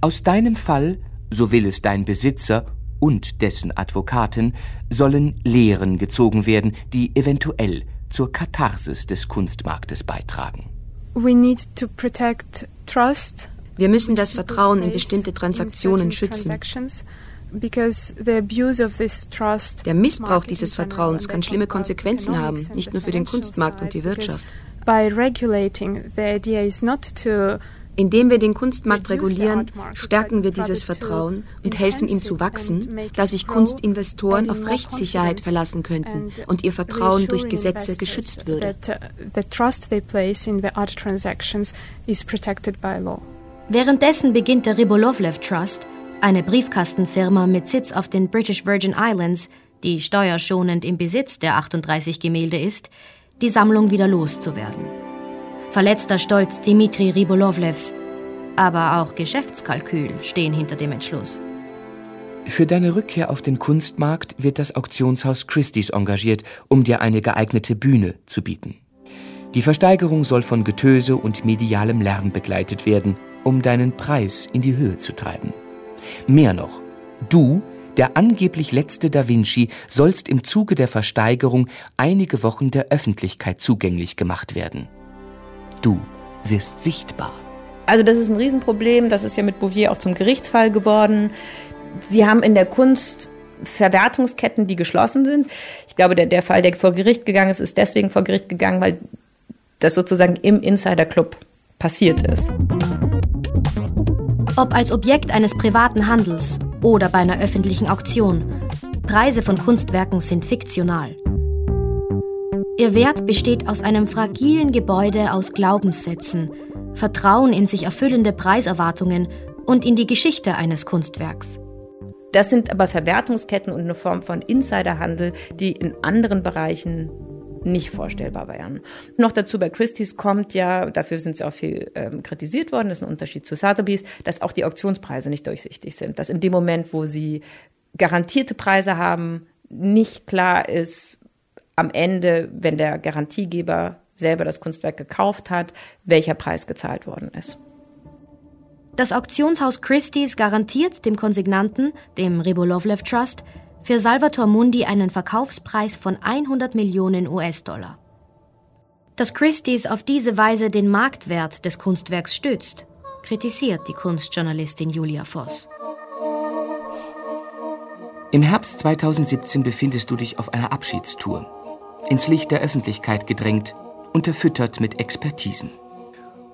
Aus deinem Fall, so will es dein Besitzer und dessen Advokaten, sollen Lehren gezogen werden, die eventuell zur Katharsis des Kunstmarktes beitragen. We need to protect trust. Wir müssen das Vertrauen in bestimmte Transaktionen schützen. Der Missbrauch dieses Vertrauens kann schlimme Konsequenzen haben, nicht nur für den Kunstmarkt und die Wirtschaft. By regulating, the idea is not to indem wir den Kunstmarkt regulieren, stärken wir dieses Vertrauen und helfen ihm zu wachsen, da sich Kunstinvestoren auf Rechtssicherheit verlassen könnten und ihr Vertrauen durch Gesetze geschützt würde. Währenddessen beginnt der Ribolovlev Trust, eine Briefkastenfirma mit Sitz auf den British Virgin Islands, die steuerschonend im Besitz der 38 Gemälde ist, die Sammlung wieder loszuwerden verletzter Stolz Dimitri Ribolovlevs, aber auch Geschäftskalkül stehen hinter dem Entschluss. Für deine Rückkehr auf den Kunstmarkt wird das Auktionshaus Christie's engagiert, um dir eine geeignete Bühne zu bieten. Die Versteigerung soll von Getöse und medialem Lärm begleitet werden, um deinen Preis in die Höhe zu treiben. Mehr noch, du, der angeblich letzte Da Vinci, sollst im Zuge der Versteigerung einige Wochen der Öffentlichkeit zugänglich gemacht werden. Du wirst sichtbar. Also das ist ein Riesenproblem. Das ist ja mit Bouvier auch zum Gerichtsfall geworden. Sie haben in der Kunst Verwertungsketten, die geschlossen sind. Ich glaube, der, der Fall, der vor Gericht gegangen ist, ist deswegen vor Gericht gegangen, weil das sozusagen im Insider Club passiert ist. Ob als Objekt eines privaten Handels oder bei einer öffentlichen Auktion, Preise von Kunstwerken sind fiktional. Ihr Wert besteht aus einem fragilen Gebäude aus Glaubenssätzen, Vertrauen in sich erfüllende Preiserwartungen und in die Geschichte eines Kunstwerks. Das sind aber Verwertungsketten und eine Form von Insiderhandel, die in anderen Bereichen nicht vorstellbar wären. Noch dazu bei Christie's kommt ja, dafür sind sie auch viel ähm, kritisiert worden, das ist ein Unterschied zu Sotheby's, dass auch die Auktionspreise nicht durchsichtig sind. Dass in dem Moment, wo sie garantierte Preise haben, nicht klar ist, am Ende, wenn der Garantiegeber selber das Kunstwerk gekauft hat, welcher Preis gezahlt worden ist. Das Auktionshaus Christie's garantiert dem Konsignanten, dem Ribolovlev Trust, für Salvator Mundi einen Verkaufspreis von 100 Millionen US-Dollar. Dass Christie's auf diese Weise den Marktwert des Kunstwerks stützt, kritisiert die Kunstjournalistin Julia Voss. Im Herbst 2017 befindest du dich auf einer Abschiedstour ins Licht der Öffentlichkeit gedrängt, unterfüttert mit Expertisen.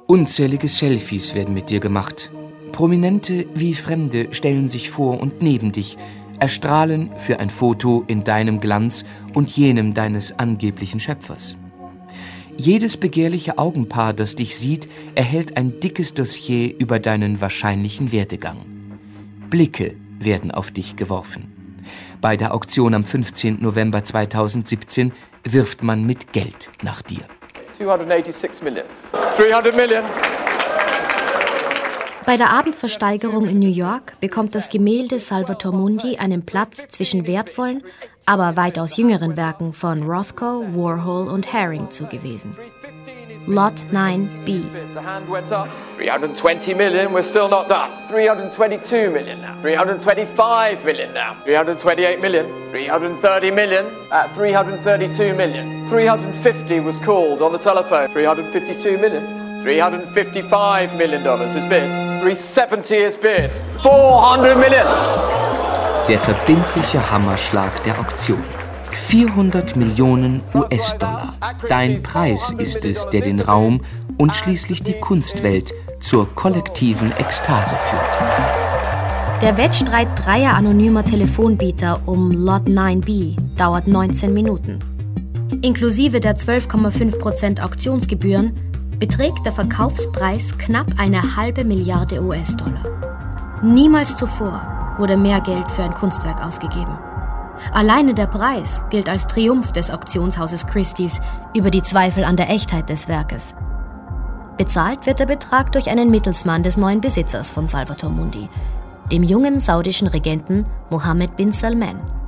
Unzählige Selfies werden mit dir gemacht. Prominente wie Fremde stellen sich vor und neben dich, erstrahlen für ein Foto in deinem Glanz und jenem deines angeblichen Schöpfers. Jedes begehrliche Augenpaar, das dich sieht, erhält ein dickes Dossier über deinen wahrscheinlichen Werdegang. Blicke werden auf dich geworfen. Bei der Auktion am 15. November 2017 wirft man mit Geld nach dir. 286 Millionen. 300 Millionen. Bei der Abendversteigerung in New York bekommt das Gemälde Salvator Mundi einen Platz zwischen wertvollen, aber weitaus jüngeren Werken von Rothko, Warhol und Haring zugewiesen. Lot 9b. The hand went up. 320 million, we're still not done. 322 million now. 325 million now. 328 million. 330 million. At 332 million. 350 was called on the telephone. 352 million. 355 million dollars is bid. 370 is bid. 400 million. Der verbindliche Hammerschlag der Auktion. 400 Millionen US-Dollar. Dein Preis ist es, der den Raum und schließlich die Kunstwelt zur kollektiven Ekstase führt. Der Wettstreit dreier anonymer Telefonbieter um Lot 9b dauert 19 Minuten. Inklusive der 12,5% Auktionsgebühren beträgt der Verkaufspreis knapp eine halbe Milliarde US-Dollar. Niemals zuvor wurde mehr Geld für ein Kunstwerk ausgegeben. Alleine der Preis gilt als Triumph des Auktionshauses Christie's über die Zweifel an der Echtheit des Werkes. Bezahlt wird der Betrag durch einen Mittelsmann des neuen Besitzers von Salvator Mundi, dem jungen saudischen Regenten Mohammed bin Salman.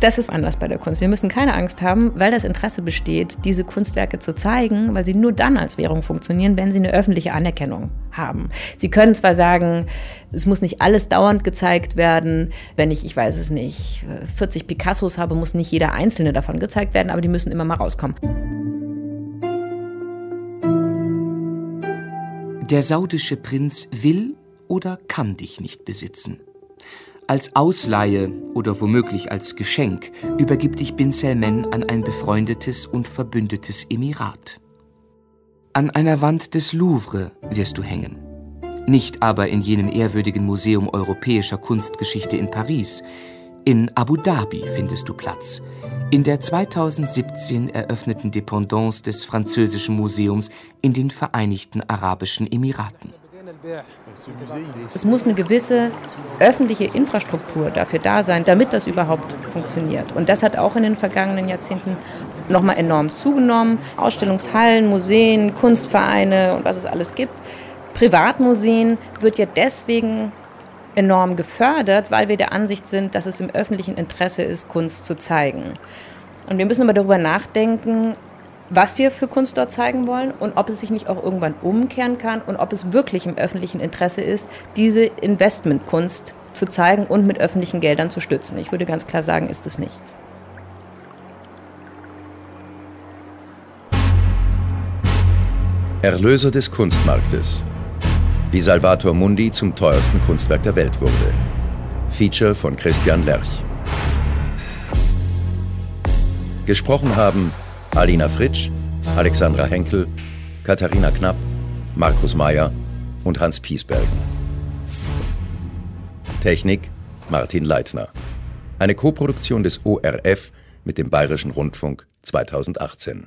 Das ist anders bei der Kunst. Wir müssen keine Angst haben, weil das Interesse besteht, diese Kunstwerke zu zeigen, weil sie nur dann als Währung funktionieren, wenn sie eine öffentliche Anerkennung haben. Sie können zwar sagen, es muss nicht alles dauernd gezeigt werden. Wenn ich, ich weiß es nicht, 40 Picassos habe, muss nicht jeder einzelne davon gezeigt werden, aber die müssen immer mal rauskommen. Der saudische Prinz will oder kann dich nicht besitzen. Als Ausleihe oder womöglich als Geschenk übergibt dich Bin Salman an ein befreundetes und verbündetes Emirat. An einer Wand des Louvre wirst du hängen. Nicht aber in jenem ehrwürdigen Museum europäischer Kunstgeschichte in Paris. In Abu Dhabi findest du Platz. In der 2017 eröffneten Dependance des französischen Museums in den Vereinigten Arabischen Emiraten. Es muss eine gewisse öffentliche Infrastruktur dafür da sein, damit das überhaupt funktioniert. Und das hat auch in den vergangenen Jahrzehnten nochmal enorm zugenommen. Ausstellungshallen, Museen, Kunstvereine und was es alles gibt. Privatmuseen wird ja deswegen enorm gefördert, weil wir der Ansicht sind, dass es im öffentlichen Interesse ist, Kunst zu zeigen. Und wir müssen aber darüber nachdenken, was wir für Kunst dort zeigen wollen und ob es sich nicht auch irgendwann umkehren kann und ob es wirklich im öffentlichen Interesse ist, diese Investmentkunst zu zeigen und mit öffentlichen Geldern zu stützen. Ich würde ganz klar sagen, ist es nicht. Erlöser des Kunstmarktes. Wie Salvator Mundi zum teuersten Kunstwerk der Welt wurde. Feature von Christian Lerch. Gesprochen haben Alina Fritsch, Alexandra Henkel, Katharina Knapp, Markus Mayer und Hans Piesbergen. Technik Martin Leitner. Eine Koproduktion des ORF mit dem Bayerischen Rundfunk 2018.